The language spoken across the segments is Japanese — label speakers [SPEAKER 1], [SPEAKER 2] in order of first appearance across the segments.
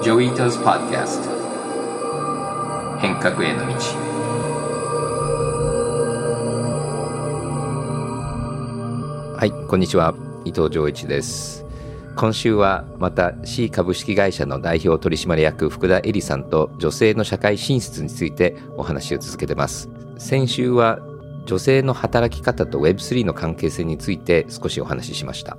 [SPEAKER 1] ジョイタズ・パッキャスト変革への道。はいこんにちは。伊藤浄一です。今週はまた C 株式会社の代表取締役福田恵里さんと女性の社会進出についてお話を続けてます。先週は女性の働き方と Web3 の関係性について少しお話ししました。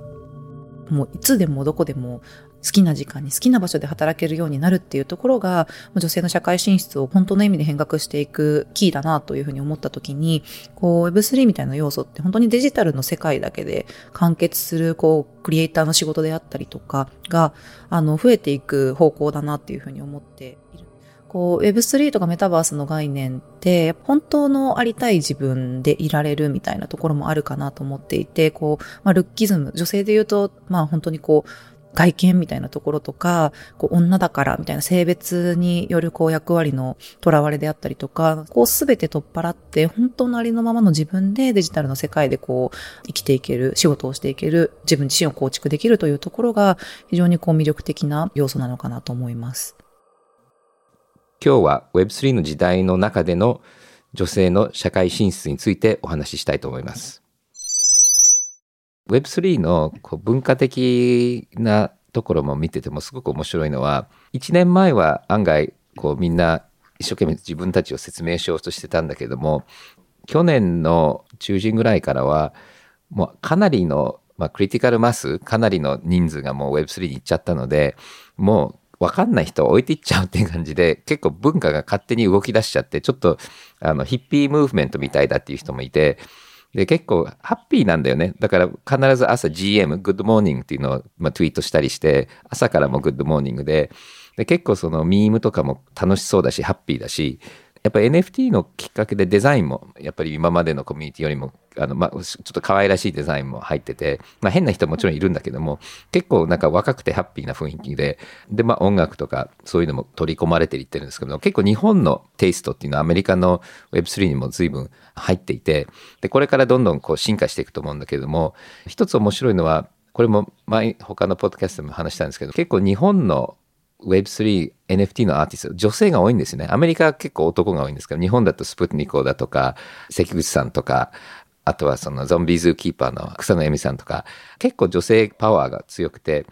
[SPEAKER 2] もういつでもどこでも好きな時間に好きな場所で働けるようになるっていうところが、女性の社会進出を本当の意味で変革していくキーだなというふうに思った時に、こう Web3 みたいな要素って本当にデジタルの世界だけで完結する、こう、クリエイターの仕事であったりとかが、あの、増えていく方向だなっていうふうに思っている。こう Web3 とかメタバースの概念って本当のありたい自分でいられるみたいなところもあるかなと思っていて、こう、まあ、ルッキズム、女性で言うと、まあ本当にこう、外見みたいなところとか、こう女だからみたいな性別によるこう役割の囚われであったりとか、こうすべて取っ払って本当のありのままの自分でデジタルの世界でこう生きていける、仕事をしていける、自分自身を構築できるというところが非常にこう魅力的な要素なのかなと思います。
[SPEAKER 1] 今日は Web3 の時代の中での女性の社会進出についてお話ししたいと思います。Web3 のこう文化的なところも見ててもすごく面白いのは1年前は案外こうみんな一生懸命自分たちを説明しようとしてたんだけども去年の中旬ぐらいからはもうかなりの、まあ、クリティカルマスかなりの人数がもう Web3 に行っちゃったのでもうわかんない人を置いていっちゃうっていう感じで、結構文化が勝手に動き出しちゃって、ちょっと、あの、ヒッピームーブメントみたいだっていう人もいて、で、結構ハッピーなんだよね。だから必ず朝 GM、 Good morning っていうのを、まあ、ツイートしたりして、朝からも Good morning で、で結構そのミームとかも楽しそうだし、ハッピーだし、やっぱ NFT のきっかけでデザインもやっぱり今までのコミュニティよりもあの、ま、ちょっと可愛らしいデザインも入ってて、まあ、変な人もちろんいるんだけども結構なんか若くてハッピーな雰囲気でで、まあ、音楽とかそういうのも取り込まれていってるんですけど結構日本のテイストっていうのはアメリカの Web3 にも随分入っていてでこれからどんどんこう進化していくと思うんだけども一つ面白いのはこれも前他のポッドキャストでも話したんですけど結構日本の Web3、NFT のアーティスト、女性が多いんですよね。アメリカは結構男が多いんですけど、日本だとスプートニコだとか、関口さんとか、あとはそのゾンビーズーキーパーの草野恵美さんとか、結構女性パワーが強くて、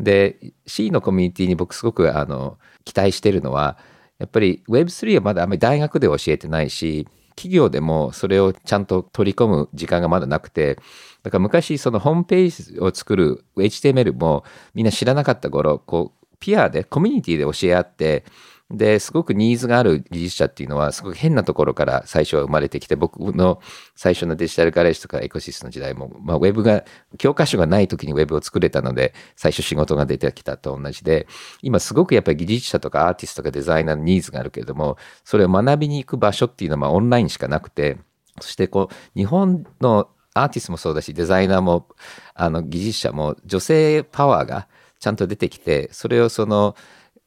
[SPEAKER 1] で、C のコミュニティに僕すごくあの期待してるのは、やっぱり Web3 はまだあんまり大学で教えてないし、企業でもそれをちゃんと取り込む時間がまだなくて、だから昔そのホームページを作る HTML もみんな知らなかった頃、こうピアで、コミュニティで教え合って、で、すごくニーズがある技術者っていうのは、すごく変なところから最初は生まれてきて、僕の最初のデジタルガレージとかエコシスの時代も、まあ、ウェブが、教科書がない時にウェブを作れたので、最初仕事が出てきたと同じで、今すごくやっぱり技術者とかアーティストとかデザイナーのニーズがあるけれども、それを学びに行く場所っていうのは、ま、オンラインしかなくて、そしてこう、日本のアーティストもそうだし、デザイナーも、あの、技術者も、女性パワーが、ちゃんと出てきて、それをその、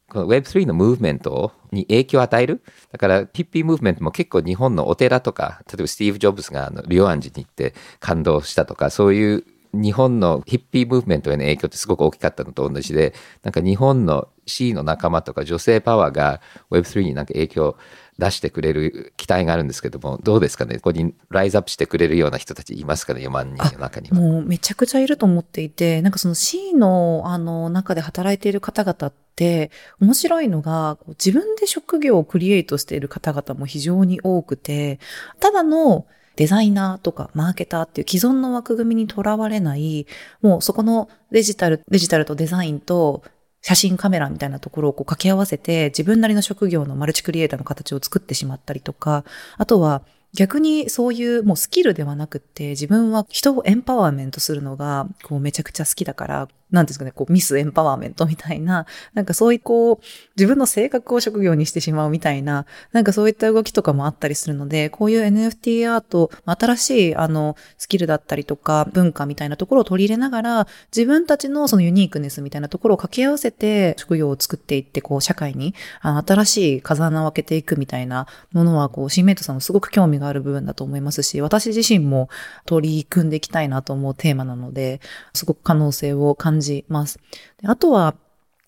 [SPEAKER 1] この Web3 のムーブメントに影響を与える？だから、ピッピムーブメントも結構日本のお寺とか、例えばスティーブ・ジョブズがあのリオアンジに行って感動したとか、そういう日本のヒッピームーブメントへの影響ってすごく大きかったのと同じで、なんか日本の C の仲間とか女性パワーが Web3 になんか影響を出してくれる期待があるんですけども、どうですかね？ここにライズアップしてくれるような人たちいますかね ?4 万人の中には。
[SPEAKER 2] もうめちゃくちゃいると思っていて、なんかその C のあの中で働いている方々って、面白いのが、自分で職業をクリエイトしている方々も非常に多くて、ただのデザイナーとかマーケターっていう既存の枠組みにとらわれない、もうそこのデジタル、デジタルとデザインと写真カメラみたいなところをこう掛け合わせて自分なりの職業のマルチクリエイターの形を作ってしまったりとか、あとは逆にそういうもうスキルではなくって自分は人をエンパワーメントするのがこうめちゃくちゃ好きだからなんですかね、こう、ミスエンパワーメントみたいな、なんかそういうこう、自分の性格を職業にしてしまうみたいな、なんかそういった動きとかもあったりするので、こういう NFT アート、新しいあの、スキルだったりとか、文化みたいなところを取り入れながら、自分たちのそのユニークネスみたいなところを掛け合わせて、職業を作っていって、こう、社会に、あの、新しい風穴を開けていくみたいなものは、こう、シンメイトさんのすごく興味がある部分だと思いますし、私自身も取り組んでいきたいなと思うテーマなので、すごく可能性を感じじます。であとは、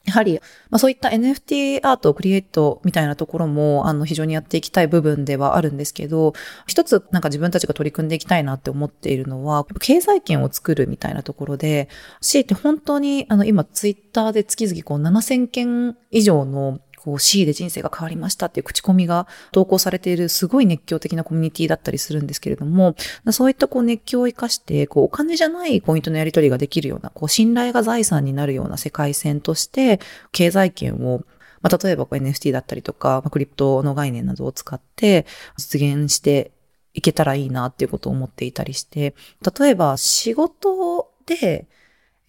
[SPEAKER 2] やはり、まあそういった NFT アートを、クリエイトみたいなところも、あの、非常にやっていきたい部分ではあるんですけど、一つなんか自分たちが取り組んでいきたいなって思っているのは、経済圏を作るみたいなところで、C って本当に、あの、今ツイッターで月々こう7000件以上のこう C で人生が変わりましたっていう口コミが投稿されているすごい熱狂的なコミュニティだったりするんですけれども、そういったこう熱狂を生かして、こうお金じゃないポイントのやり取りができるような、こう信頼が財産になるような世界線として、経済圏をまあ、例えば NFT だったりとか、まあ、クリプトの概念などを使って実現していけたらいいなっていうことを思っていたりして、例えば仕事で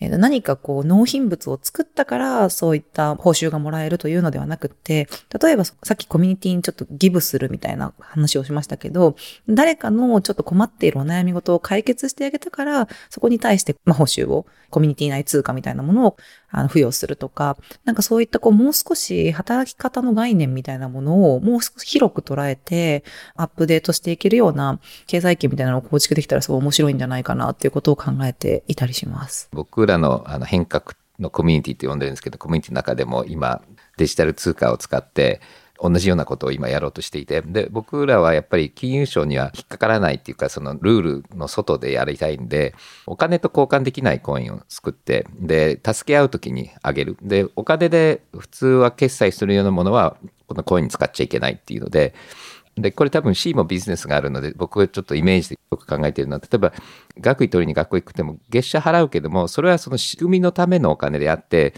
[SPEAKER 2] え何かこう納品物を作ったからそういった報酬がもらえるというのではなくて、例えばさっきコミュニティにちょっとギブするみたいな話をしましたけど、誰かのちょっと困っているお悩み事を解決してあげたから、そこに対して、まあ、報酬を、コミュニティ内通貨みたいなものをあの付与するとか、なんかそういったこうもう少し働き方の概念みたいなものをもう少し広く捉えてアップデートしていけるような経済圏みたいなのを構築できたらすごい面白いんじゃないかなっていうことを考えていたりします。
[SPEAKER 1] 僕らのあの変革のコミュニティって呼んでるんですけど、コミュニティの中でも今、デジタル通貨を使って、同じようなことを今やろうとしていて、で、僕らはやっぱり金融庁には引っかからないっていうか、そのルールの外でやりたいんで、お金と交換できないコインを作って、で、助け合う時にあげる。で、お金で普通は決済するようなものは、このコインに使っちゃいけないっていうので、で、これ多分 C もビジネスがあるので、僕がちょっとイメージでよく考えてるのは、例えば、学位取りに学校行くても月謝払うけども、それはその仕組みのためのお金であって、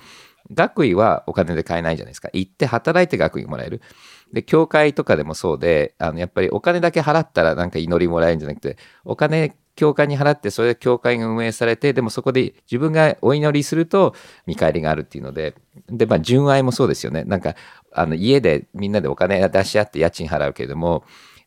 [SPEAKER 1] 学位はお金で買えないじゃないですか。行って働いて学位もらえる。で、教会とかでもそうで、あの、やっぱりお金だけ払ったらなんか祈りもらえるんじゃなくて、お金教会に払って、それで教会が運営されて、でもそこで自分がお祈りすると見返りがあるっていうので、で、まあ、純愛もそうですよね。なんか、あの、家でみんなでお金出し合って家賃払うけれども、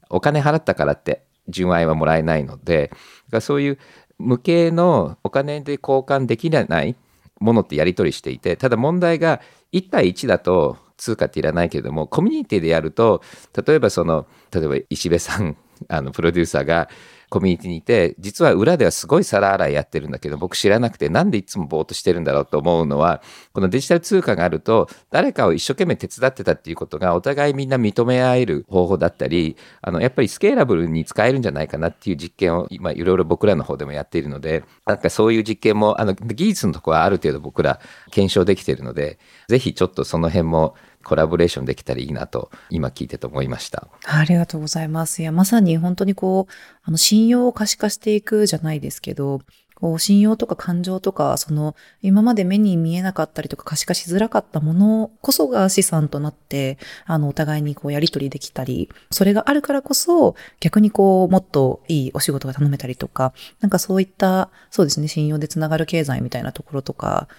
[SPEAKER 1] お金払ったからって純愛はもらえないので、だからそういう無形のお金で交換できないものってやり取りしていて、ただ問題が1対1だと通貨っていらないけれども、コミュニティでやると、例えばその、例えば石部さん、あの、プロデューサーが、コミュニティにいて、実は裏ではすごい皿洗いやってるんだけど、僕知らなくて、なんでいつもぼーっとしてるんだろうと思うのは、このデジタル通貨があると、誰かを一生懸命手伝ってたっていうことが、お互いみんな認め合える方法だったり、あの、やっぱりスケーラブルに使えるんじゃないかなっていう実験を、今、いろいろ僕らの方でもやっているので、なんかそういう実験も、あの、技術のとこはある程度僕ら検証できてるので、ぜひちょっとその辺もコラボレーションできたらいいなと、今聞いてと思いました。
[SPEAKER 2] ありがとうございます。いや、まさに本当にこう、あの、信用を可視化していくじゃないですけど、こう、信用とか感情とか、その、今まで目に見えなかったりとか可視化しづらかったものこそが資産となって、あの、お互いにこう、やり取りできたり、それがあるからこそ、逆にこう、もっといいお仕事が頼めたりとか、なんかそういった、そうですね、信用でつながる経済みたいなところとか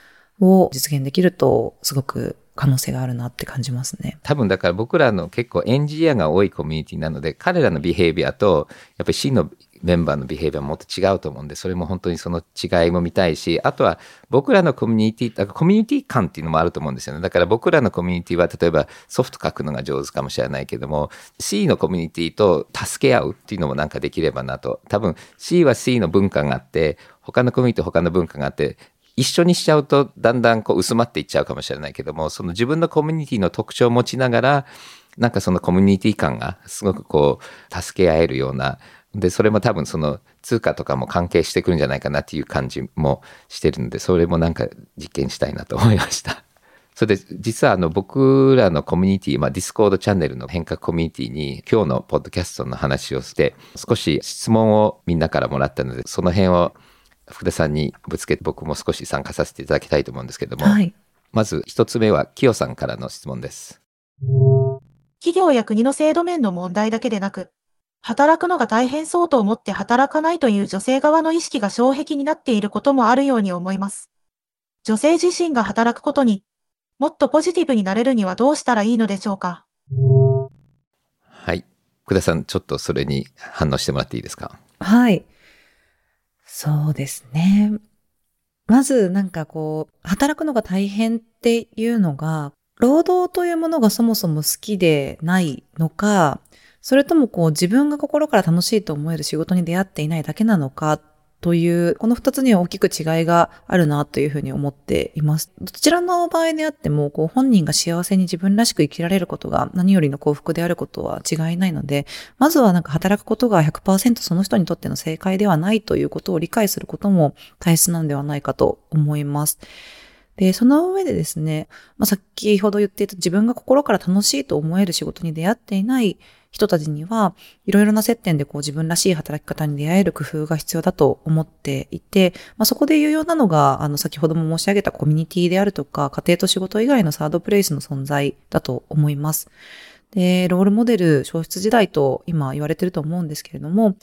[SPEAKER 2] を実現できると、すごく可能性があるなって感じますね。
[SPEAKER 1] 多分だから僕らの結構エンジニアが多いコミュニティなので、彼らのビヘイビアと、やっぱり真のメンバーのビヘイビアももっと違うと思うんで、それも本当にその違いも見たいし、あとは僕らのコミュニティ、コミュニティ感っていうのもあると思うんですよね。だから僕らのコミュニティは、例えばソフト書くのが上手かもしれないけども、C のコミュニティと助け合うっていうのもなんかできればなと。多分 C は C の文化があって、他のコミュニティ他の文化があって、一緒にしちゃうとだんだんこう薄まっていっちゃうかもしれないけどもその自分のコミュニティの特徴を持ちながらなんかそのコミュニティ感がすごくこう助け合えるようなでそれも多分その通貨とかも関係してくるんじゃないかなっていう感じもしてるのでそれもなんか実験したいなと思いました。それで実はあの僕らのコミュニティ、まあ、 Discord チャンネルの変革コミュニティに今日のポッドキャストの話をして少し質問をみんなからもらったのでその辺を福田さんにぶつけて僕も少し参加させていただきたいと思うんですけども、はい、まず一つ目は清さんからの質問です。
[SPEAKER 3] 企業や国の制度面の問題だけでなく、働くのが大変そうと思って働かないという女性側の意識が障壁になっていることもあるように思います。女性自身が働くことにもっとポジティブになれるにはどうしたらいいのでしょうか？
[SPEAKER 1] はい。福田さん、ちょっとそれに反応してもらっていいですか？
[SPEAKER 2] はい。そうですね。まずなんかこう、働くのが大変っていうのが、労働というものがそもそも好きでないのか、それともこう自分が心から楽しいと思える仕事に出会っていないだけなのかっという、この二つには大きく違いがあるなというふうに思っています。どちらの場合であっても、こう本人が幸せに自分らしく生きられることが何よりの幸福であることは違いないので、まずはなんか働くことが100%その人にとっての正解ではないということを理解することも大切なんではないかと思います。で、その上でですね、まあ、先ほど言っていた自分が心から楽しいと思える仕事に出会っていない人たちには、いろいろな接点でこう自分らしい働き方に出会える工夫が必要だと思っていて、まあ、そこで有用なのが、あの、先ほども申し上げたコミュニティであるとか、家庭と仕事以外のサードプレイスの存在だと思います。で、ロールモデル、消失時代と今言われてると思うんですけれども、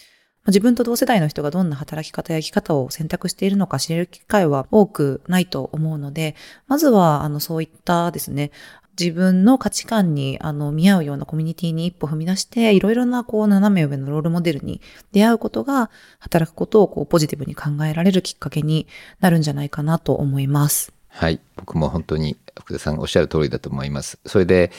[SPEAKER 2] 自分と同世代の人がどんな働き方や生き方を選択しているのか知れる機会は多くないと思うので、まずは、あの、そういったですね、自分の価値観にあの見合うようなコミュニティに一歩踏み出して、いろいろなこう斜め上のロールモデルに出会うことが、働くことをこうポジティブに考えられるきっかけになるんじゃないかなと思います。
[SPEAKER 1] はい。僕も本当に福田さんおっしゃる通りだと思います。それで、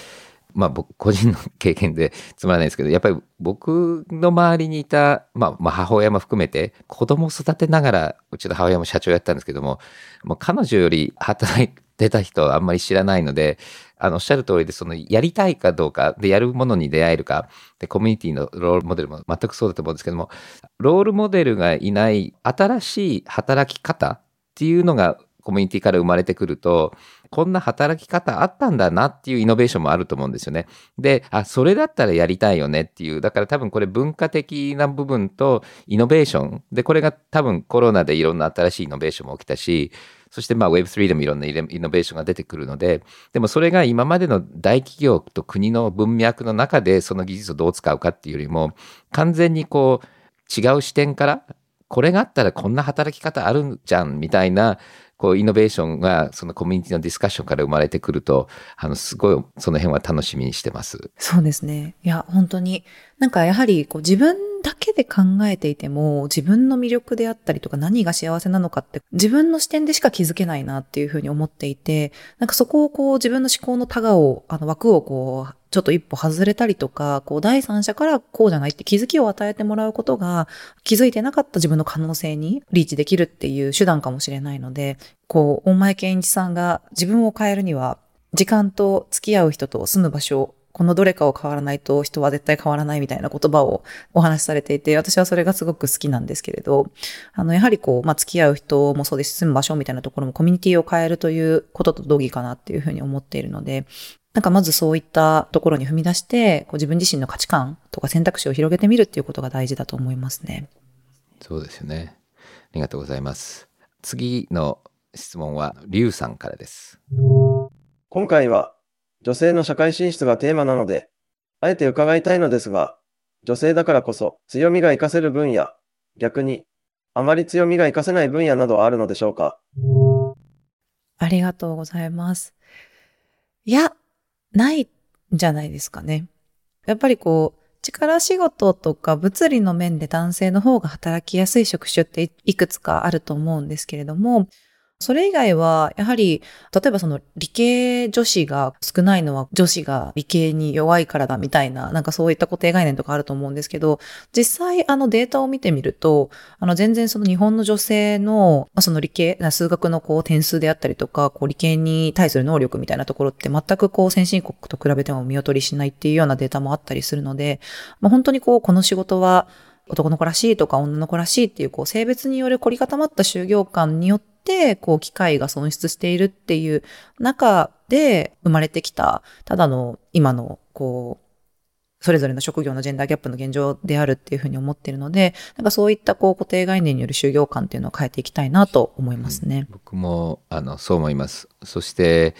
[SPEAKER 1] まあ僕個人の経験でつまらないですけど、やっぱり僕の周りにいた、まあ、まあ母親も含めて子供を育てながら、うちの母親も社長やったんですけども、もう彼女より働いてた人はあんまり知らないので、あの、おっしゃる通りで、その、やりたいかどうか、で、やるものに出会えるか、で、コミュニティのロールモデルも全くそうだと思うんですけども、ロールモデルがいない新しい働き方っていうのがコミュニティから生まれてくると、こんな働き方あったんだなっていうイノベーションもあると思うんですよね。で、あ、それだったらやりたいよねっていう、だから多分これ文化的な部分とイノベーション。で、これが多分コロナでいろんな新しいイノベーションも起きたし、そしてまあ Web3 でもいろんなイノベーションが出てくるので、でもそれが今までの大企業と国の文脈の中でその技術をどう使うかっていうよりも、完全にこう違う視点から、これがあったらこんな働き方あるじゃんみたいなこう、イノベーションが、そのコミュニティのディスカッションから生まれてくると、あの、すごい、その辺は楽しみにしてます。
[SPEAKER 2] そうですね。いや、本当に、なんかやはり、こう、自分だけで考えていても、自分の魅力であったりとか、何が幸せなのかって、自分の視点でしか気づけないなっていうふうに思っていて、なんかそこをこう、自分の思考のタガを、あの、枠をこう、ちょっと一歩外れたりとか、こう第三者からこうじゃないって気づきを与えてもらうことが気づいてなかった自分の可能性にリーチできるっていう手段かもしれないので、こう、大前健一さんが自分を変えるには、時間と付き合う人と住む場所、このどれかを変わらないと人は絶対変わらないみたいな言葉をお話しされていて、私はそれがすごく好きなんですけれど、あの、やはりこう、まあ、付き合う人もそうですし、住む場所みたいなところもコミュニティを変えるということと同義かなっていうふうに思っているので、なんかまずそういったところに踏み出して、こう自分自身の価値観とか選択肢を広げてみるっていうことが大事だと思いますね。
[SPEAKER 1] そうですよね。ありがとうございます。次の質問は、リュウさんからです。
[SPEAKER 4] 今回は女性の社会進出がテーマなので、あえて伺いたいのですが、女性だからこそ強みが活かせる分野、逆にあまり強みが活かせない分野などはあるのでしょうか？
[SPEAKER 2] ありがとうございます。いや、ないんじゃないですかね。やっぱりこう、力仕事とか物理の面で男性の方が働きやすい職種っていくつかあると思うんですけれども、それ以外は、やはり、例えばその理系女子が少ないのは女子が理系に弱いからだみたいな、なんかそういった固定概念とかあると思うんですけど、実際あのデータを見てみると、あの全然その日本の女性の、その理系、数学のこう点数であったりとか、こう理系に対する能力みたいなところって全くこう先進国と比べても見劣りしないっていうようなデータもあったりするので、まあ、本当にこうこの仕事は男の子らしいとか女の子らしいっていうこう性別による凝り固まった就業感によって、こう、機会が損失しているっていう中で生まれてきた、ただの今の、こう、それぞれの職業のジェンダーギャップの現状であるっていうふうに思っているので、なんかそういったこう固定概念による就業感っていうのを変えていきたいなと思いますね。
[SPEAKER 1] うん、僕もあのそう思います。そして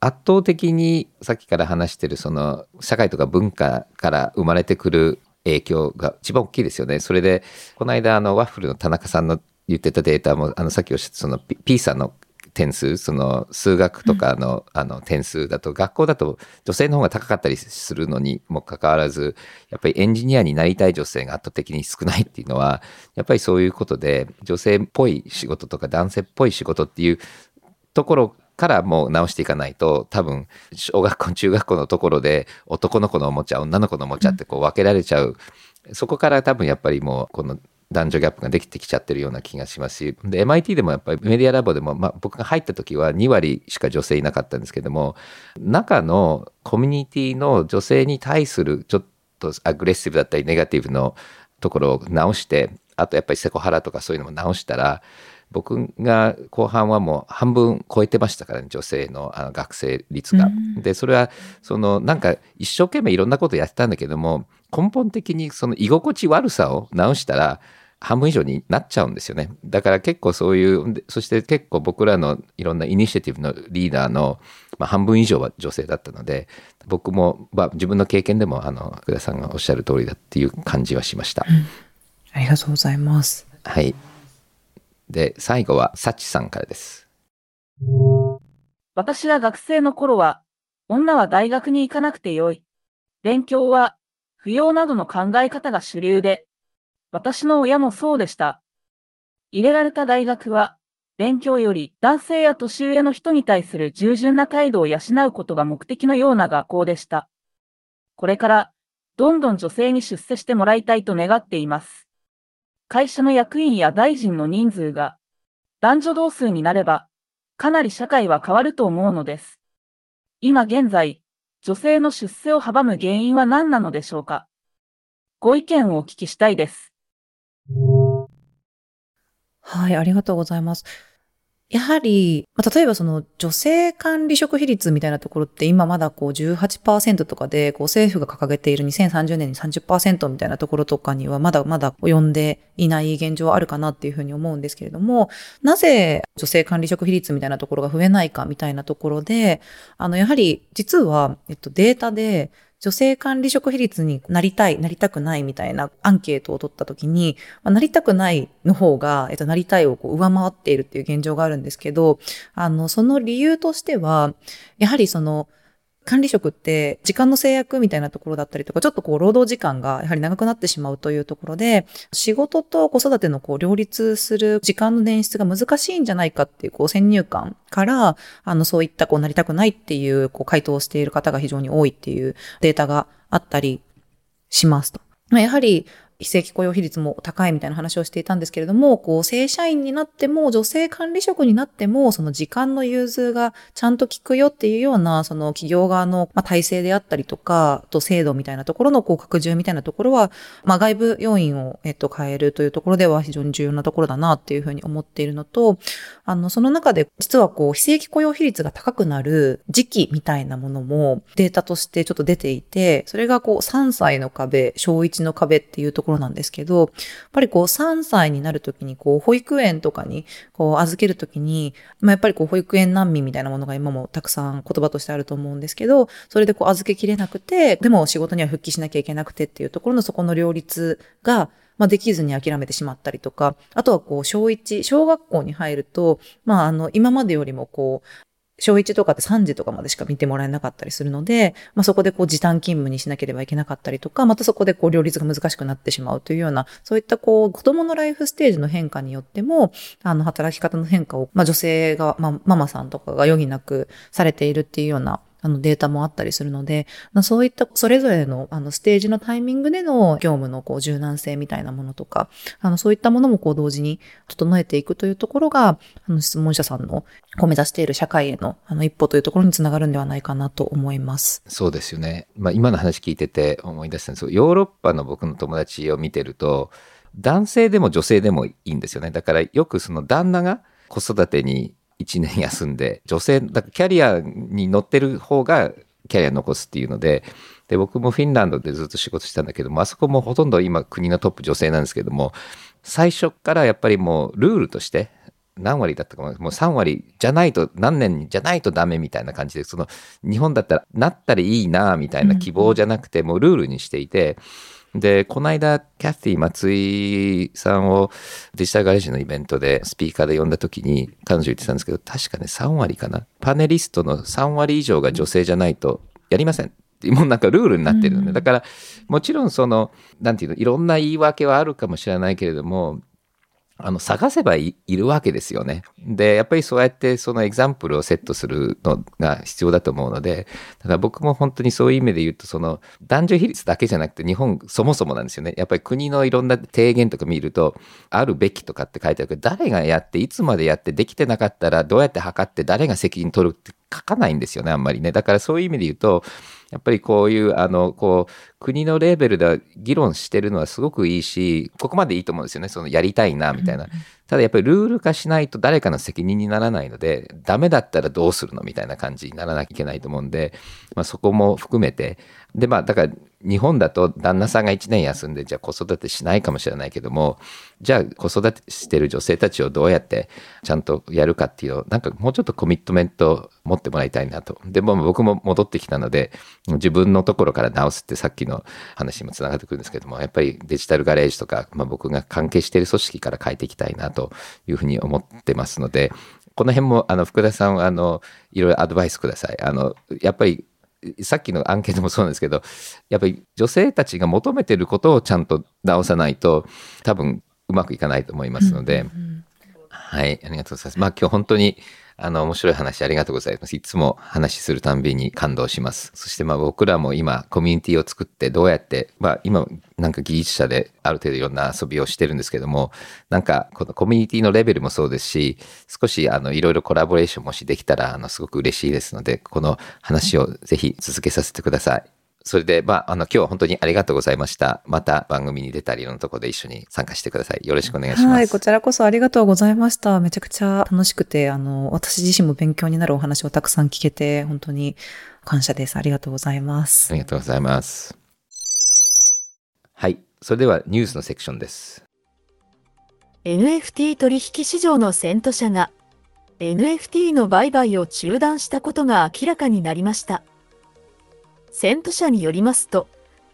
[SPEAKER 1] 圧倒的にさっきから話してるその社会とか文化から生まれてくる影響が一番大きいですよね。それでこの間あのワッフルの田中さんの言ってたデータも、あの、さっきおっしゃったその P さんの点数、その数学とかの,、あの点数だと、学校だと女性の方が高かったりするのにもかかわらず、やっぱりエンジニアになりたい女性が圧倒的に少ないっていうのは、やっぱりそういうことで、女性っぽい仕事とか男性っぽい仕事っていうところからもう直していかないと、多分、小学校、中学校のところで男の子のおもちゃ、女の子のおもちゃってこう分けられちゃう。そこから多分やっぱりもう、この男女ギャップができてきちゃってるような気がしますしで MIT でもやっぱりメディアラボでも、まあ、僕が入った時は2割しか女性いなかったんですけども中のコミュニティの女性に対するちょっとアグレッシブだったりネガティブのところを直してあとやっぱりセコハラとかそういうのも直したら僕が後半はもう半分超えてましたからね女性のあの学生率が。でそれはそのなんか一生懸命いろんなことやってたんだけども根本的にその居心地悪さを直したら半分以上になっちゃうんですよね。だから結構そういう、そして結構僕らのいろんなイニシアティブのリーダーの、まあ、半分以上は女性だったので、僕も、まあ、自分の経験でも、あの、福田さんがおっしゃる通りだっていう感じはしました。うん、
[SPEAKER 2] ありがとうございます。
[SPEAKER 1] はい。で、最後は、サチさんからです。
[SPEAKER 5] 私が学生の頃は、女は大学に行かなくてよい。勉強は、不要などの考え方が主流で、私の親もそうでした。入れられた大学は、勉強より男性や年上の人に対する従順な態度を養うことが目的のような学校でした。これから、どんどん女性に出世してもらいたいと願っています。会社の役員や大臣の人数が男女同数になれば、かなり社会は変わると思うのです。今現在、女性の出世を阻む原因は何なのでしょうかご意見をお聞きしたいです。
[SPEAKER 2] はい、ありがとうございます。やはり、まあ、例えばその女性管理職比率みたいなところって今まだこう18%とかで、こう政府が掲げている2030年に30%みたいなところとかにはまだまだ及んでいない現状はあるかなっていうふうに思うんですけれども、なぜ女性管理職比率みたいなところが増えないかみたいなところで、あの、やはり実は、えっと、データで、女性管理職比率になりたい、なりたくないみたいなアンケートを取った時に、まあ、なりたくないの方が、えっと、なりたいをこう上回っているっていう現状があるんですけど、あの、その理由としては、やはりその、管理職って時間の制約みたいなところだったりとか、ちょっとこう労働時間がやはり長くなってしまうというところで、仕事と子育てのこう両立する時間の捻出が難しいんじゃないかっていうこう先入観から、あのそういったこうなりたくないっていうこう回答をしている方が非常に多いっていうデータがあったりしますと。やはり非正規雇用比率も高いみたいな話をしていたんですけれども、こう、正社員になっても、女性管理職になっても、その時間の融通がちゃんと効くよっていうような、その企業側の、まあ、体制であったりとか、と制度みたいなところの、こう、拡充みたいなところは、まあ、外部要因を、えっと、変えるというところでは非常に重要なところだなっていうふうに思っているのと、あの、その中で、実はこう、非正規雇用比率が高くなる時期みたいなものもデータとしてちょっと出ていて、それがこう、3歳の壁、小1の壁っていうところなんですけど、やっぱりこう3歳になるときにこう保育園とかにこう預けるときに、まあ、やっぱりこう保育園難民みたいなものが今もたくさん言葉としてあると思うんですけど、それでこう預けきれなくて、でも仕事には復帰しなきゃいけなくてっていうところのそこの両立が、まあ、できずに諦めてしまったりとか、あとはこう、小1、小学校に入ると、まあ、あの、今までよりもこう、小1とかって3時とかまでしか見てもらえなかったりするので、まあ、そこでこう時短勤務にしなければいけなかったりとか、またそこでこう両立が難しくなってしまうというような、そういったこう子供のライフステージの変化によっても、あの働き方の変化を、まあ、女性が、まあ、ママさんとかが余儀なくされているっていうようなあのデータもあったりするので、まあ、そういったそれぞれのあのステージのタイミングでの業務のこう柔軟性みたいなものとか、あのそういったものもこう同時に整えていくというところが、あの質問者さんのこう目指している社会へのあの一歩というところにつながるんではないかなと思います。
[SPEAKER 1] そうですよね。まあ、今の話聞いてて思い出したんですけど、ヨーロッパの僕の友達を見てると、男性でも女性でもいいんですよね。だからよくその旦那が子育てに1年休んで、女性、だからキャリアに乗ってる方がキャリア残すっていうので、で、僕もフィンランドでずっと仕事したんだけども、あそこもほとんど今国のトップ女性なんですけども、最初からやっぱりもうルールとして、何割だったかもう3割じゃないと何年じゃないとダメみたいな感じでその日本だったらなったらいいなみたいな希望じゃなくてもうルールにしていてで、この間、キャティ松井さんをデジタルガレージのイベントでスピーカーで呼んだ時に彼女言ってたんですけど、確かね、3割かな。パネリストの3割以上が女性じゃないとやりません。もうなんかルールになってるので、だから、もちろんその、なんていうの、いろんな言い訳はあるかもしれないけれども、あの探せばいるわけですよね。で、やっぱりそうやってそのエグザンプルをセットするのが必要だと思うので、ただ僕も本当にそういう意味で言うと、その男女比率だけじゃなくて日本そもそもなんですよね。やっぱり国のいろんな提言とか見ると、あるべきとかって書いてあるけど、誰がやって、いつまでやってできてなかったらどうやって測って誰が責任取るって書かないんですよね、あんまりね。だからそういう意味で言うと、やっぱりこういう、あの、こう、国のレベルで議論してるのはすごくいいし、ここまでいいと思うんですよね。そのやりたいな、みたいな。ただやっぱりルール化しないと誰かの責任にならないので、ダメだったらどうするのみたいな感じにならなきゃいけないと思うんで、まあそこも含めて、でまあだから日本だと旦那さんが1年休んでじゃあ子育てしないかもしれないけどもじゃあ子育てしてる女性たちをどうやってちゃんとやるかっていうのをなんかもうちょっとコミットメント持ってもらいたいなとでも僕も戻ってきたので自分のところから直すってさっきの話にもつながってくるんですけどもやっぱりデジタルガレージとか、まあ、僕が関係している組織から変えていきたいなというふうに思ってますのでこの辺もあの福田さんあのいろいろアドバイスください。あのやっぱりさっきのアンケートもそうなんですけど、やっぱり女性たちが求めてることをちゃんと直さないと、多分うまくいかないと思いますので、はい、ありがとうございます。まあ今日本当にあの、面白い話ありがとうございます。いつも話するたんびに感動します。そしてまあ僕らも今コミュニティを作ってどうやって、まあ今なんか技術者である程度いろんな遊びをしてるんですけども、なんかこのコミュニティのレベルもそうですし、少しあのいろいろコラボレーションもしできたらあのすごく嬉しいですので、この話をぜひ続けさせてください。それで、まあ、あの、今日は本当にありがとうございました。また番組に出たり、いろんなところで一緒に参加してください。よろしくお願いします。
[SPEAKER 2] はい、こちらこそありがとうございました。めちゃくちゃ楽しくて、あの、私自身も勉強になるお話をたくさん聞けて、本当に感謝です。ありがとうございます。
[SPEAKER 1] ありがとうございます。はい、それではニュースのセクションです。
[SPEAKER 6] NFT 取引市場の先頭者が NFT の売買を中断したことが明らかになりました。セント社によりますと、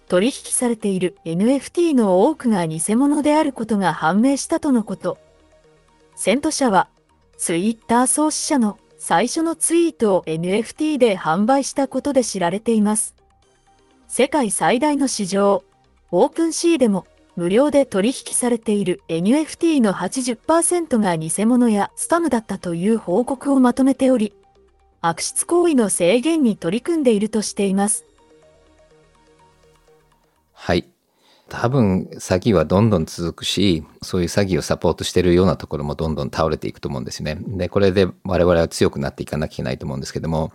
[SPEAKER 6] 取引されている NFT の多くが偽物であることが判明したとのこと。セント社は、ツイッター創始者の最初のツイートを NFT で販売したことで知られています。世界最大の市場、オープンシーでも無料で取引されている NFT の80%が偽物やスタムだったという報告をまとめており、悪質行為の制限に取り組んでいるとしています。
[SPEAKER 1] はい。多分詐欺はどんどん続くし、そういう詐欺をサポートしているようなところもどんどん倒れていくと思うんですね。で、これで我々は強くなっていかなきゃいけないと思うんですけども、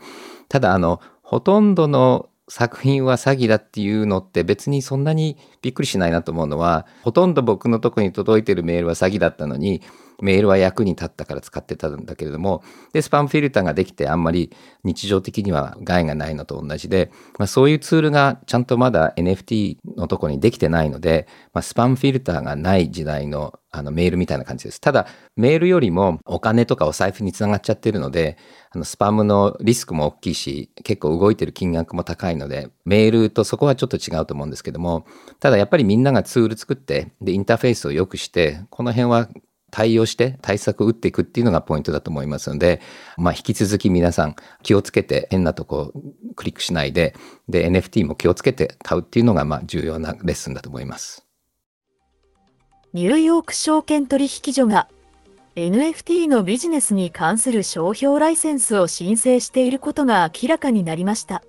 [SPEAKER 1] ただあの、ほとんどの作品は詐欺だっていうのって別にそんなにびっくりしないなと思うのは、ほとんど僕のとこに届いてるメールは詐欺だったのに、メールは役に立ったから使ってたんだけれども、で、スパムフィルターができてあんまり日常的には害がないのと同じで、まあ、そういうツールがちゃんとまだ NFT のとこにできてないので、まあ、スパムフィルターがない時代のあのメールみたいな感じです。ただ、メールよりもお金とかお財布につながっちゃってるので、あのスパムのリスクも大きいし、結構動いてる金額も高いので、メールとそこはちょっと違うと思うんですけども、ただやっぱりみんながツール作って、で、インターフェースを良くして、この辺は対応して対策を打っていくっていうのがポイントだと思いますので、まあ、引き続き皆さん気をつけて変なとこクリックしないで、で、NFT も気をつけて買うっていうのがまあ重要なレッスンだと思います。
[SPEAKER 6] ニューヨーク証券取引所が NFT のビジネスに関する商標ライセンスを申請していることが明らかになりました。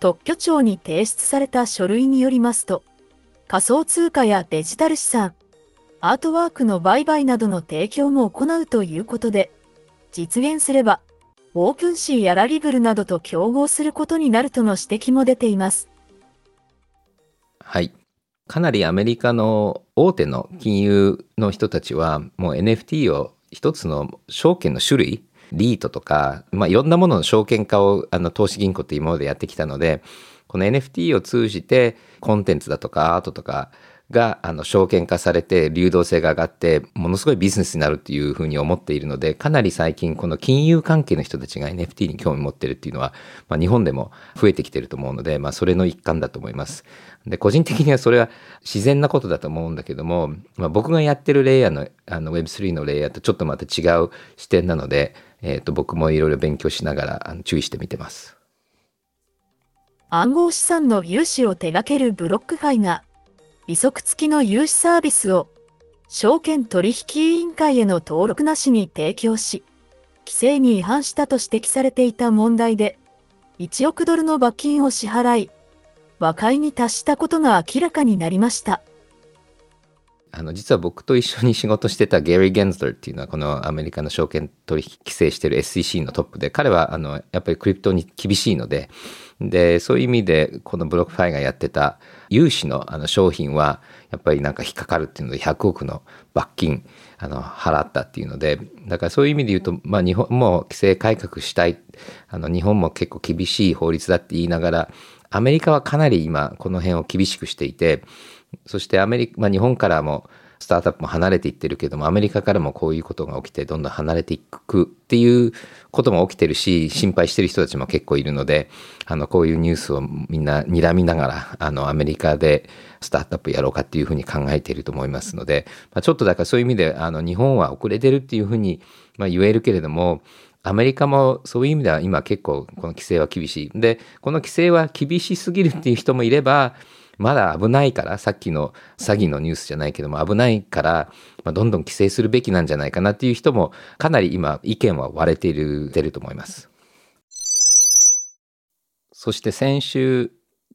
[SPEAKER 6] 特許庁に提出された書類によりますと、仮想通貨やデジタル資産、アートワークの売買などの提供も行うということで、実現すれば、オープンシーやラリブルなどと競合することになるとの指摘も出ています。
[SPEAKER 1] はい。かなりアメリカの大手の金融の人たちは、もう NFT を一つの証券の種類、リートとか、まあ、いろんなものの証券化をあの投資銀行って今までやってきたので、この NFT を通じてコンテンツだとかアートとかがあの証券化されて流動性が上がってものすごいビジネスになるっていうふうに思っているのでかなり最近この金融関係の人たちが NFT に興味持ってるっていうのは、まあ、日本でも増えてきてると思うので、まあ、それの一環だと思います。で個人的にはそれは自然なことだと思うんだけども、まあ、僕がやってるレイヤーのあの Web3 のレイヤーとちょっとまた違う視点なので、えー、と僕もいろいろ勉強しながらあの注意してみてます。
[SPEAKER 6] 暗号資産の融資を手掛ける BlockFi が利息付きの融資サービスを証券取引委員会への登録なしに提供し、規制に違反したと指摘されていた問題で、1億ドルの罰金を支払い、和解に達したことが明らかになりました。
[SPEAKER 1] あの実は僕と一緒に仕事してたゲリー・ゲンズラーっていうのはこのアメリカの証券取引規制してる SEC のトップで彼はあのやっぱりクリプトに厳しいのででそういう意味でこの BlockFi がやってた融資のあの商品はやっぱりなんか引っかかるっていうので100億の罰金あの払ったっていうのでだからそういう意味で言うと、まあ、日本も規制改革したいあの日本も結構厳しい法律だって言いながらアメリカはかなり今この辺を厳しくしていてそしてアメリカ、まあ、日本からもスタートアップも離れていってるけどもアメリカからもこういうことが起きてどんどん離れていくっていうことも起きてるし心配してる人たちも結構いるのであのこういうニュースをみんな睨みながらあのアメリカでスタートアップやろうかっていうふうに考えていると思いますので、まあ、ちょっとだからそういう意味であの日本は遅れてるっていうふうに、まあ、言えるけれどもアメリカもそういう意味では今結構この規制は厳しい。で、この規制は厳しすぎるっていう人もいれば、まだ危ないから、さっきの詐欺のニュースじゃないけども、危ないから、まあ、どんどん規制するべきなんじゃないかなっていう人も、かなり今、意見は割れている、てると思います。そして先週、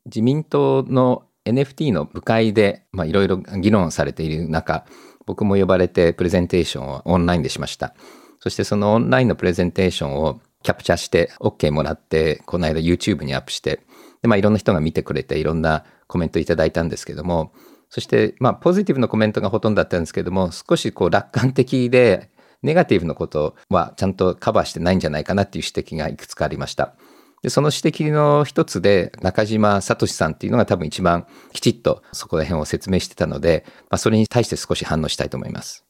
[SPEAKER 1] 自民党の NFT の部会で、まあ、いろいろ議論されている中、僕も呼ばれてプレゼンテーションをオンラインでしました。そしてそのオンラインのプレゼンテーションをキャプチャーして OK もらって、この間 YouTube にアップして、で、まあいろんな人が見てくれて、いろんなコメントいただいたんですけども、そしてまあポジティブのコメントがほとんどだったんですけども、少しこう楽観的で、ネガティブのことはちゃんとカバーしてないんじゃないかなっていう指摘がいくつかありました。で、その指摘の一つで、中島聡さんっていうのが多分一番きちっとそこら辺を説明してたので、まあ、それに対して少し反応したいと思います。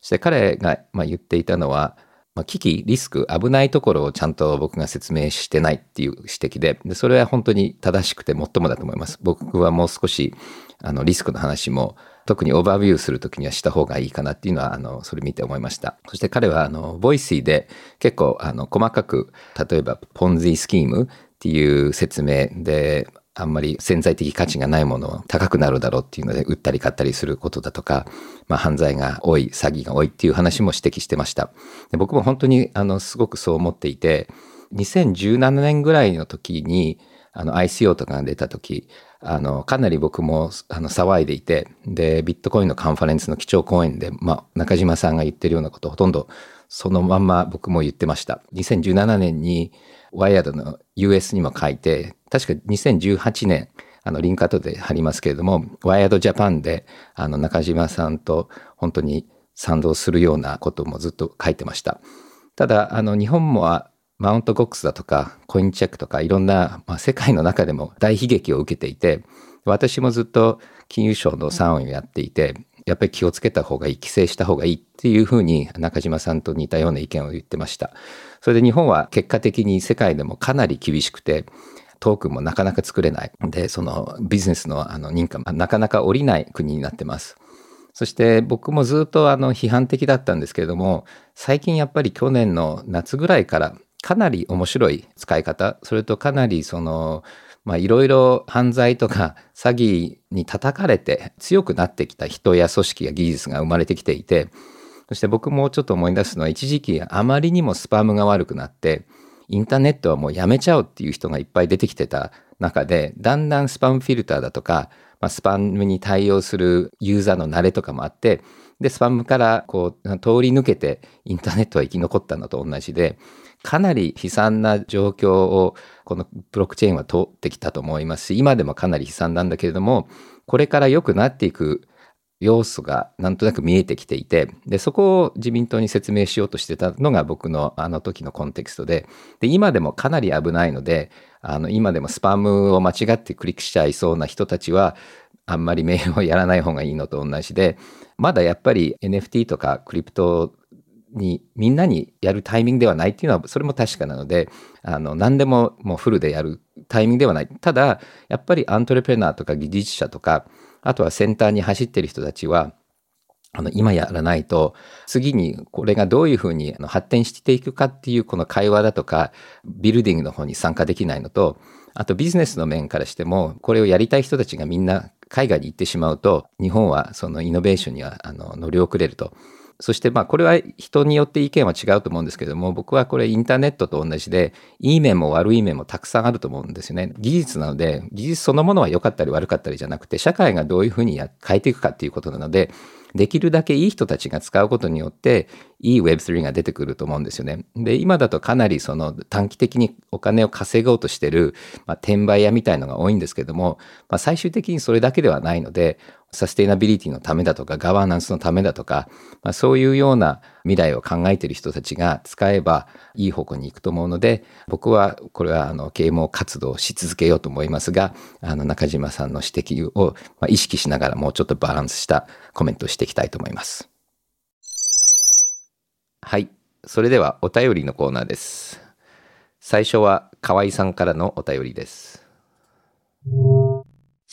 [SPEAKER 1] そして彼がま言っていたのは、まあ、危機、リスク、危ないところをちゃんと僕が説明してないっていう指摘で、でそれは本当に正しくて最もだと思います。僕はもう少し、あの、リスクの話も、特にオーバービューするときにはした方がいいかなっていうのは、あの、それ見て思いました。そして彼は、あの、 Voicy で結構、あの、細かく、例えば、 Ponzi scheme っていう説明で、あんまり潜在的価値がないものを高くなるだろうっていうので売ったり買ったりすることだとか、まあ、犯罪が多い詐欺が多いっていう話も指摘してました。で僕も本当にあのすごくそう思っていて2017年ぐらいの時にあの ICO とかが出た時あのかなり僕もあの騒いでいてでビットコインのカンファレンスの基調講演で、まあ、中島さんが言ってるようなことほとんどそのまんま僕も言ってました。2017年にワイヤードの US にも書いて、確か2018年、あの、リンク後で貼りますけれども、ワイヤードジャパンで、あの、中島さんと本当に賛同するようなこともずっと書いてました。ただ、あの、日本もマウントゴックスだとか、コインチェックとか、いろんな、まあ、世界の中でも大悲劇を受けていて、私もずっと金融省の3位をやっていて、やっぱり気をつけた方がいい、規制した方がいいっていうふうに中島さんと似たような意見を言ってました。それで日本は結果的に世界でもかなり厳しくて、トークンもなかなか作れない。で、そのビジネスのあの認可もなかなか降りない国になってます。そして僕もずっとあの批判的だったんですけれども、最近やっぱり去年の夏ぐらいからかなり面白い使い方、それとかなりそのまあいろいろ犯罪とか 詐欺に叩かれて強くなってきた人や組織や技術が生まれてきていて、そして僕もちょっと思い出すのは一時期あまりにもスパムが悪くなって、インターネットはもうやめちゃおうっていう人がいっぱい出てきてた中で、だんだんスパムフィルターだとか、まあ、スパムに対応するユーザーの慣れとかもあって、で、スパムからこう通り抜けてインターネットは生き残ったのと同じで、かなり悲惨な状況をこのブロックチェーンは通ってきたと思いますし、今でもかなり悲惨なんだけれども、これから良くなっていく要素がなんとなく見えてきていて、で、そこを自民党に説明しようとしてたのが僕のあの時のコンテクストで、で、今でもかなり危ないので、あの、今でもスパムを間違ってクリックしちゃいそうな人たちは、あんまりメールをやらない方がいいのと同じで、まだやっぱり NFT とかクリプトにみんなにやるタイミングではないっていうのはそれも確かなのであの何でももうフルでやるタイミングではないただやっぱりアントレプレナーとか技術者とかあとはセンターに走ってる人たちはあの今やらないと次にこれがどういうふうに発展していくかっていうこの会話だとかビルディングの方に参加できないのとあとビジネスの面からしてもこれをやりたい人たちがみんな海外に行ってしまうと日本はそのイノベーションにはあの乗り遅れると。そしてまあこれは人によって意見は違うと思うんですけども僕はこれインターネットと同じでいい面も悪い面もたくさんあると思うんですよね。技術なので技術そのものは良かったり悪かったりじゃなくて社会がどういうふうに変えていくかっていうことなのでできるだけいい人たちが使うことによっていい Web3 が出てくると思うんですよね。で今だとかなりその短期的にお金を稼ごうとしてる、まあ、転売屋みたいのが多いんですけども、まあ、最終的にそれだけではないのでサステイナビリティのためだとかガバナンスのためだとか、まあ、そういうような未来を考えている人たちが使えばいい方向に行くと思うので僕はこれはあの啓蒙活動をし続けようと思いますがあの中島さんの指摘を意識しながらもうちょっとバランスしたコメントをしていきたいと思います。はい。それではお便りのコーナーです。最初は河合さんからのお便りです。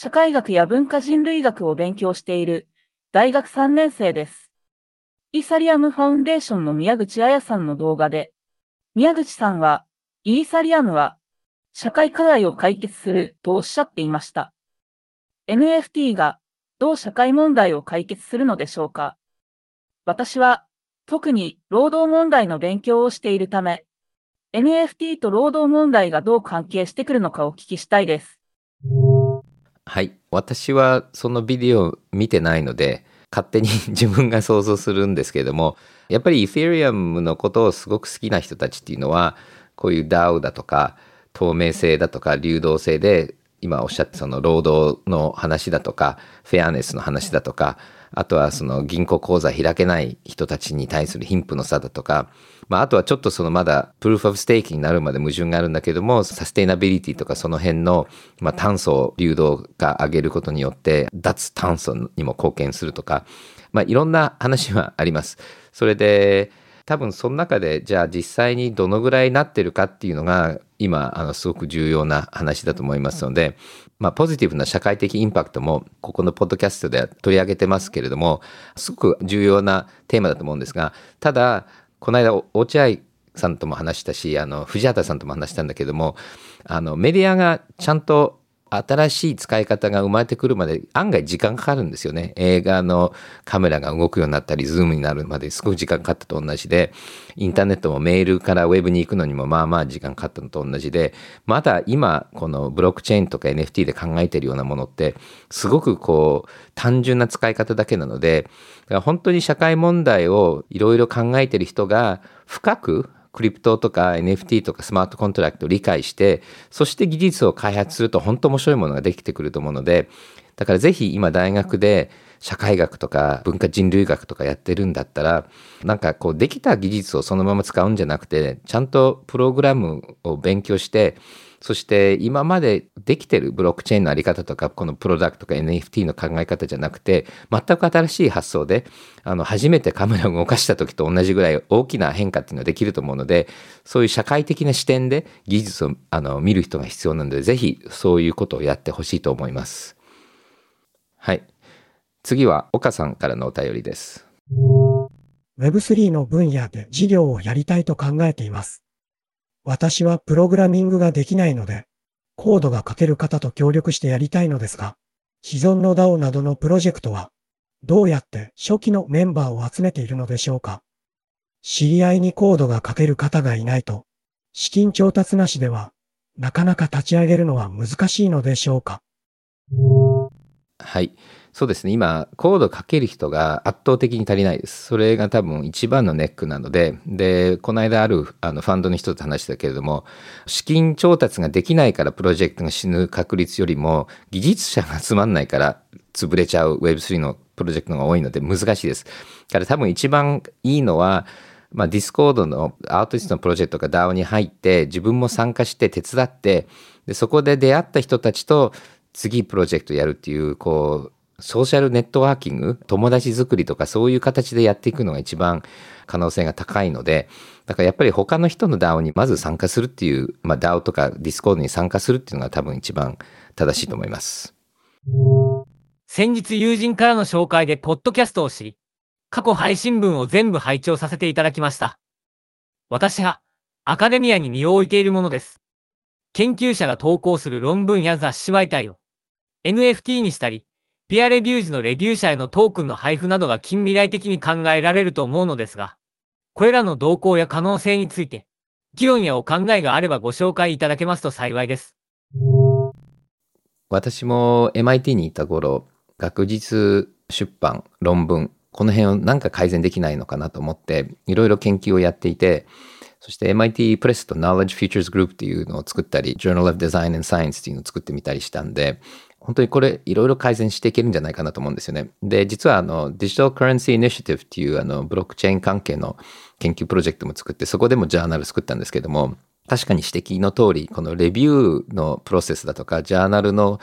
[SPEAKER 5] 社会学や文化人類学を勉強している大学3年生です。イーサリアムファウンデーションの宮口彩さんの動画で、宮口さんは、イーサリアムは社会課題を解決するとおっしゃっていました。NFT がどう社会問題を解決するのでしょうか私は特に労働問題の勉強をしているため、NFT と労働問題がどう関係してくるのかお聞きしたいです。
[SPEAKER 1] はい。私はそのビデオ見てないので、勝手に 自分が想像するんですけれども、やっぱりイ t リアムのことをすごく好きな人たちっていうのは、こういう DAO だとか、透明性だとか、流動性で、今おっしゃったその労働の話だとか、フェアネスの話だとか、あとはその銀行口座開けない人たちに対する貧富の差だとか、まあ、あとはちょっとそのまだプルーフ・オブ・ステーキになるまで矛盾があるんだけども、サステイナビリティとかその辺の、まあ、炭素流動化上げることによって、脱炭素にも貢献するとか、まあ、いろんな話はあります。それで、多分その中でじゃあ実際にどのぐらいなってるかっていうのが今あのすごく重要な話だと思いますので、まあ、ポジティブな社会的インパクトもここのポッドキャストでは取り上げてますけれどもすごく重要なテーマだと思うんですがただこの間落合さんとも話したしあの藤畑さんとも話したんだけどもあのメディアがちゃんと新しい使い方が生まれてくるまで案外時間かかるんですよね。映画のカメラが動くようになったり、ズームになるまですごく時間かかったと同じで、インターネットもメールからウェブに行くのにもまあまあ時間かかったのと同じで、まだ今このブロックチェーンとか NFT で考えてるようなものって、すごくこう単純な使い方だけなので、本当に社会問題をいろいろ考えてる人が深くクリプトとか NFT とかスマートコントラクトを理解して、そして技術を開発すると本当面白いものができてくると思うので、だからぜひ今大学で社会学とか文化人類学とかやってるんだったら、なんかこうできた技術をそのまま使うんじゃなくて、ちゃんとプログラムを勉強して、そして今までできてるブロックチェーンのあり方とか、このプロダクトとか NFT の考え方じゃなくて、全く新しい発想で、あの、初めてカメラを動かした時と同じぐらい大きな変化っていうのができると思うので、そういう社会的な視点で技術をあの見る人が必要なので、ぜひそういうことをやってほしいと思います。はい。次は岡さんからのお便りです。
[SPEAKER 7] Web3 の分野で事業をやりたいと考えています。私はプログラミングができないので、コードが書ける方と協力してやりたいのですが、既存の DAO などのプロジェクトは、どうやって初期のメンバーを集めているのでしょうか知り合いにコードが書ける方がいないと、資金調達なしでは、なかなか立ち上げるのは難しいのでしょうか
[SPEAKER 1] はい。そうですね。今、コードかける人が圧倒的に足りないです。それが多分一番のネックなので、で、この間あるあのファンドの人と話したけれども、資金調達ができないからプロジェクトが死ぬ確率よりも、技術者が集まんないから潰れちゃう Web3 のプロジェクトが多いので難しいです。だから多分一番いいのは、まあ、 Discord のアーティストのプロジェクトが DAO に入って、自分も参加して手伝って、でそこで出会った人たちと次プロジェクトやるっていう、こう、ソーシャルネットワーキング、友達作りとかそういう形でやっていくのが一番可能性が高いので、だからやっぱり他の人の DAO にまず参加するっていう、まあ、DAO とか Discord に参加するっていうのが多分一番正しいと思います。
[SPEAKER 8] 先日友人からの紹介でポッドキャストを知り、過去配信文を全部拝聴させていただきました。私はアカデミアに身を置いているものです。研究者が投稿する論文や雑誌媒体を NFT にしたり、ピアレビュー時のレビュー者へのトークンの配布などが近未来的に考えられると思うのですが、これらの動向や可能性について、議論やお考えがあればご紹介いただけますと幸いです。
[SPEAKER 1] 私も MIT にいた頃、学術出版、論文、この辺をなんか改善できないのかなと思って、いろいろ研究をやっていて、そして MIT プレスと Knowledge Futures Group っていうのを作ったり、Journal of Design and Science っていうのを作ってみたりしたんで、本当にこれいろいろ改善していけるんじゃないかなと思うんですよね。で、実はあの Digital Currency Initiative っていうあのブロックチェーン関係の研究プロジェクトも作って、そこでもジャーナル作ったんですけども、確かに指摘の通り、このレビューのプロセスだとか、ジャーナルの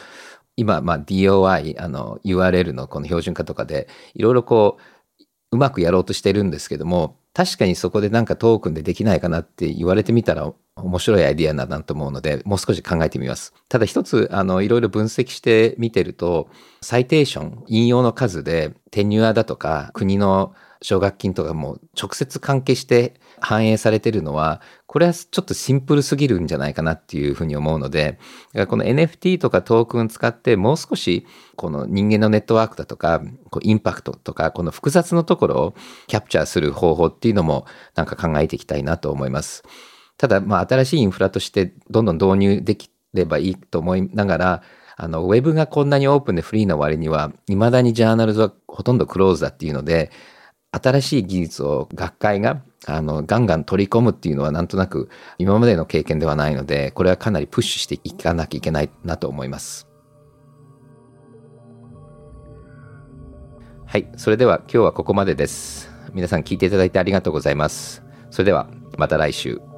[SPEAKER 1] 今、まあ、DOI、あの URL のこの標準化とかで、いろいろこう、うまくやろうとしてるんですけども、確かにそこでなんかトークンでできないかなって言われてみたら面白いアイディアだなと思うので、もう少し考えてみます。ただ一つ、あの、いろいろ分析してみてると、サイテーション、引用の数で、テニュアだとか、国の奨学金とかも直接関係して反映されてるのは、これはちょっとシンプルすぎるんじゃないかなっていうふうに思うので、この NFT とかトークン使ってもう少しこの人間のネットワークだとか、こうインパクトとか、この複雑のところをキャプチャーする方法っていうのもなんか考えていきたいなと思います。ただ、まあ新しいインフラとしてどんどん導入できればいいと思いながら、あの、ウェブがこんなにオープンでフリーな割には、未だにジャーナルズはほとんどクローズだっていうので、新しい技術を学会があのガンガン取り込むっていうのはなんとなく今までの経験ではないのでこれはかなりプッシュしていかなきゃいけないなと思います。はいそれでは今日はここまでです。皆さん聞いていただいてありがとうございます。それではまた来週。